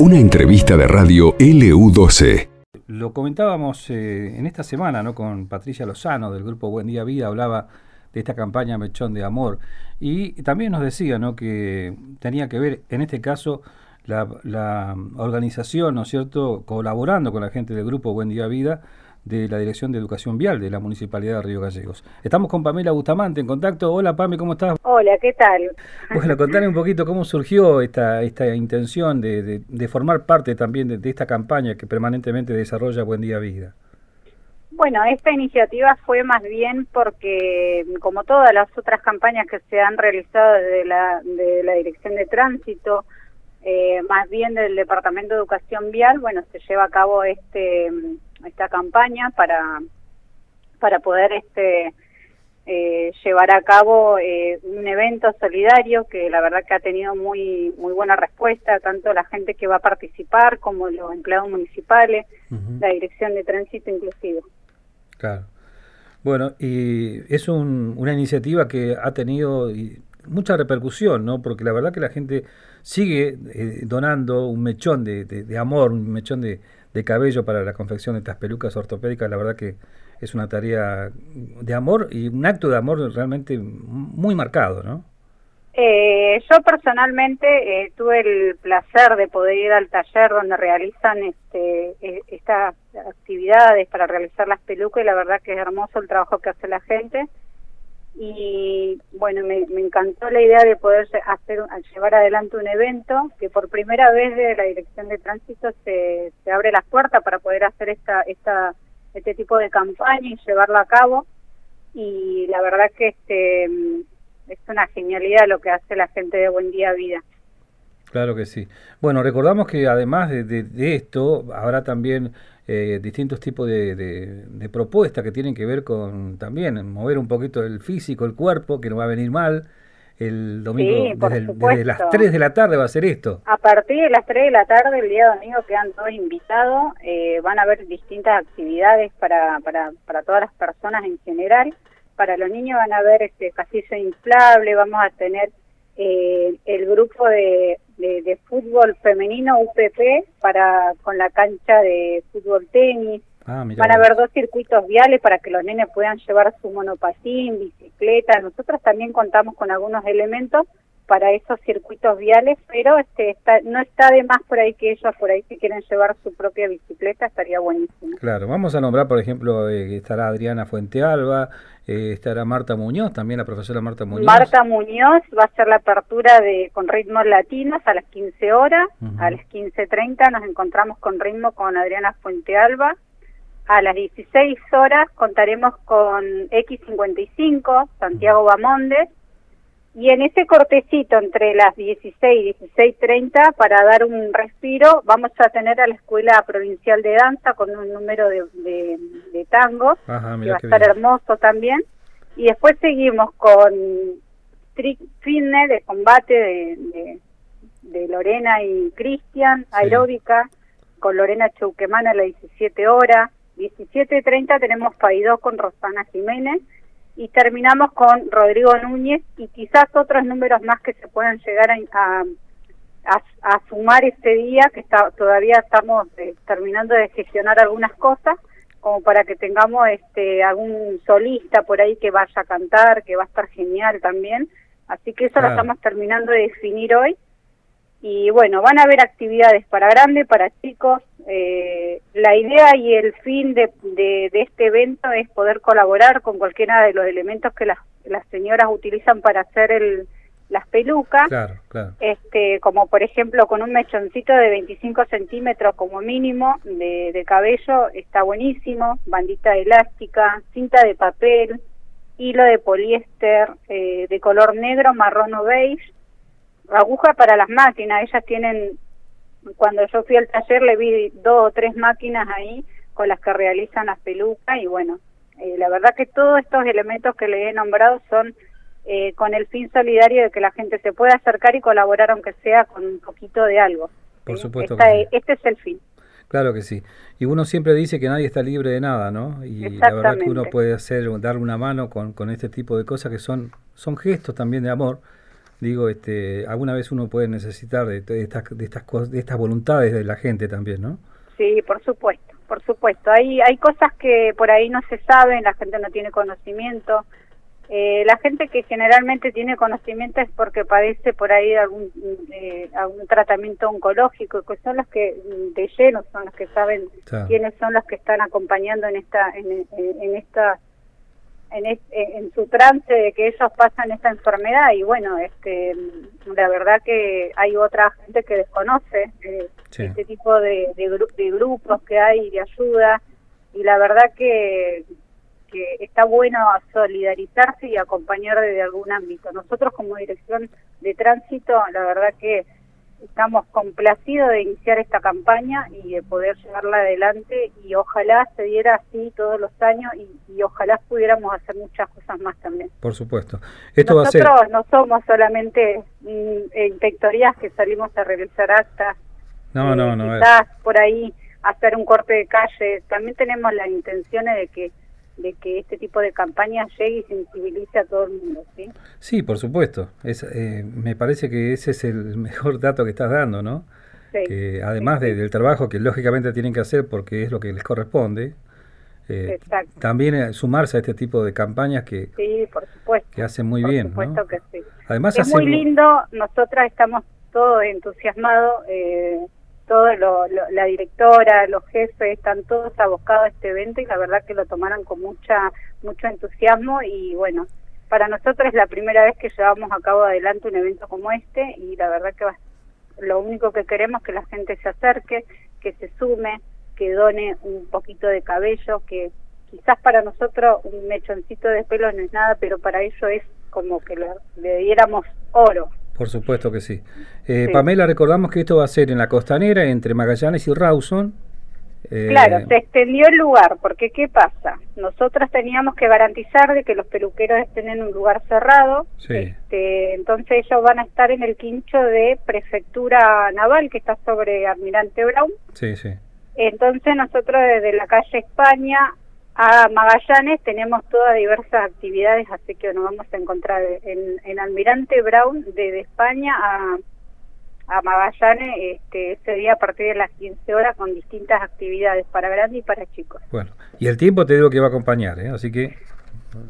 Una entrevista de radio LU12. Lo comentábamos eh, en esta semana ¿no? con Patricia Lozano del grupo Buen Día Vida, hablaba de esta campaña Mechón de Amor y también nos decía ¿no? que tenía que ver en este caso la, la organización, ¿no es cierto?, colaborando con la gente del grupo Buen Día Vida de la Dirección de Educación Vial de la Municipalidad de Río Gallegos. Estamos con Pamela Bustamante en contacto. Hola Pame, ¿cómo estás? Hola, ¿qué tal? Bueno, contame un poquito cómo surgió esta, esta intención de, de, formar parte también de, esta campaña que permanentemente desarrolla Buen Día Vida. Bueno, esta iniciativa fue más bien porque, como todas las otras campañas que se han realizado desde la, de la Dirección de Tránsito, eh, más bien del Departamento de Educación Vial, bueno, se lleva a cabo este esta campaña para para poder este eh, llevar a cabo eh, un evento solidario que la verdad que ha tenido muy muy buena respuesta tanto la gente que va a participar como los empleados municipales la dirección de tránsito inclusive. Claro. Bueno y es una iniciativa que ha tenido mucha repercusión no porque la verdad que la gente sigue eh, donando un mechón de, de amor un mechón de de cabello para la confección de estas pelucas ortopédicas, la verdad que es una tarea de amor y un acto de amor realmente muy marcado, ¿no? Eh, yo personalmente eh, tuve el placer de poder ir al taller donde realizan este, e, estas actividades para realizar las pelucas y la verdad que es hermoso el trabajo que hace la gente y bueno, me, encantó la idea de poder hacer llevar adelante un evento que por primera vez de la Dirección de Tránsito se, se abre las puertas para poder hacer esta, esta, este tipo de campaña y llevarla a cabo y la verdad que este es una genialidad lo que hace la gente de Buen Día Vida. Claro que sí. Bueno, recordamos que además de, de, esto, habrá también eh, distintos tipos de, de, propuestas que tienen que ver con también mover un poquito el físico, el cuerpo, que no va a venir mal. El domingo, desde, las 3 de la tarde va a ser esto. A partir de las 3 de la tarde, el día domingo, quedan todos invitados. Eh, van a haber distintas actividades para, para, para todas las personas en general. Para los niños van a haber este castillo inflable, vamos a tener eh, el grupo de, de, fútbol femenino UPP para con la cancha de fútbol tenis. Ah, Van a haber dos circuitos viales para que los nenes puedan llevar su monopatín, bicicleta. Nosotros también contamos con algunos elementos para esos circuitos viales, pero este está, no está de más por ahí que ellos por ahí si quieren llevar su propia bicicleta, estaría buenísimo. Claro, vamos a nombrar, por ejemplo, eh, estará Adriana Fuentealba, eh, estará Marta Muñoz, también la profesora Marta Muñoz. Marta Muñoz va a ser la apertura de con ritmos latinos a las 15 horas, a las 15.30 nos encontramos con ritmo con Adriana Fuentealba, a las 16 horas contaremos con X55, Santiago Bamonde, y en ese cortecito entre las 16 y 16.30, para dar un respiro, vamos a tener a la Escuela Provincial de Danza con un número de, de, tango, que va a estar hermoso también. Y después seguimos con Fitness de combate de, de, Lorena y Cristian, aeróbica, con Lorena Chauquemana a las 17 horas. 17.30 tenemos Paidó con Rosana Jiménez y terminamos con Rodrigo Núñez y quizás otros números más que se puedan llegar a, a, sumar este día, que está, todavía estamos eh, terminando de gestionar algunas cosas, como para que tengamos este algún solista por ahí que vaya a cantar, que va a estar genial también. Así que eso lo estamos terminando de definir hoy. Y bueno, van a haber actividades para grandes, para chicos, eh, la idea y el fin de, de, este evento es poder colaborar con cualquiera de los elementos que las, las señoras utilizan para hacer el, las pelucas, este como por ejemplo con un mechoncito de 25 centímetros como mínimo de, de cabello, está buenísimo, bandita elástica, cinta de papel, hilo de poliéster eh, de color negro, marrón o beige, aguja para las máquinas, ellas tienen cuando yo fui al taller le vi dos o tres máquinas ahí con las que realizan las pelucas y bueno, eh, la verdad que todos estos elementos que le he nombrado son eh, con el fin solidario de que la gente se pueda acercar y colaborar aunque sea con un poquito de algo. Por supuesto. Este es el fin. Claro que sí. Y uno siempre dice que nadie está libre de nada, ¿no? Y la verdad que uno puede hacer, darle una mano con, con este tipo de cosas que son, son gestos también de amor digo, este, alguna vez uno puede necesitar de, estas, de estas cosas, de estas voluntades de la gente también, ¿no? Sí, por supuesto, por supuesto. Hay, hay cosas que por ahí no se saben, la gente no tiene conocimiento. Eh, la gente que generalmente tiene conocimiento es porque padece por ahí algún eh, algún tratamiento oncológico, que son los que de lleno son los que saben quiénes son los que están acompañando en esta en, en esta en, en su trance de que ellos pasan esta enfermedad y bueno, este la verdad que hay otra gente que desconoce eh, este tipo de, de, grupos que hay de ayuda y la verdad que, que está bueno solidarizarse y acompañar desde algún ámbito. Nosotros como dirección de tránsito, la verdad que estamos complacidos de iniciar esta campaña y de poder llevarla adelante y ojalá se diera así todos los años y, ojalá pudiéramos hacer muchas cosas más también. Por supuesto. Esto Nosotros va a ser... no somos solamente mm, inspectorías que salimos a realizar actas. No, no, no. Quizás por ahí hacer un corte de calle. También tenemos las intenciones de que de que este tipo de campañas llegue y sensibilice a todo el mundo, ¿sí? Sí, por supuesto. Es, eh, me parece que ese es el mejor dato que estás dando, ¿no? que además del trabajo que lógicamente tienen que hacer porque es lo que les corresponde, eh, también eh, sumarse a este tipo de campañas que, sí, por supuesto, que hacen muy bien. Por supuesto que sí. Además es muy lindo, nosotras estamos todos entusiasmados. Eh, todo lo, la directora, los jefes, están todos abocados a este evento y la verdad que lo tomaron con mucha mucho entusiasmo y bueno, para nosotros es la primera vez que llevamos a cabo adelante un evento como este y la verdad que lo único que queremos es que la gente se acerque, que se sume, que done un poquito de cabello, que quizás para nosotros un mechoncito de pelo no es nada, pero para ellos es como que le diéramos oro. Por supuesto que sí. Eh, Pamela, recordamos que esto va a ser en la costanera entre Magallanes y Rawson. Eh, claro, se extendió el lugar, porque ¿qué pasa? Nosotros teníamos que garantizar de que los peluqueros estén en un lugar cerrado. Este, entonces ellos van a estar en el quincho de Prefectura Naval, que está sobre Almirante Brown. Sí, sí. Entonces nosotros desde la calle España a Magallanes tenemos todas diversas actividades, así que nos vamos a encontrar en, Almirante Brown desde España a, a Magallanes este, ese día a partir de las 15 horas con distintas actividades para grandes y para chicos. Bueno, y el tiempo te digo que va a acompañar, ¿eh? así que...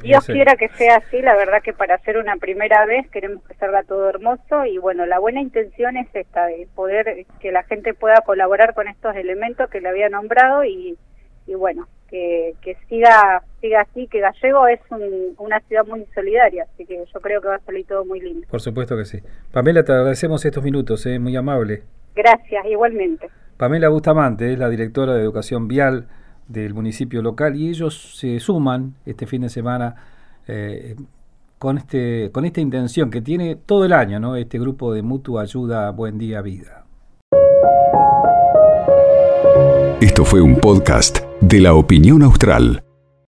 Dios quiera que sea así, la verdad que para hacer una primera vez queremos que salga todo hermoso y bueno, la buena intención es esta, de poder que la gente pueda colaborar con estos elementos que le había nombrado y, y bueno, que, que siga siga así, que Gallego es una ciudad muy solidaria, así que yo creo que va a salir todo muy lindo. Por supuesto que sí. Pamela, te agradecemos estos minutos, ¿eh? muy amable. Gracias, igualmente. Pamela Bustamante es la directora de Educación Vial del municipio local y ellos se suman este fin de semana eh, con, este, con esta intención que tiene todo el año, ¿no? este grupo de mutua ayuda Buen Día Vida. Esto fue un podcast de la opinión austral.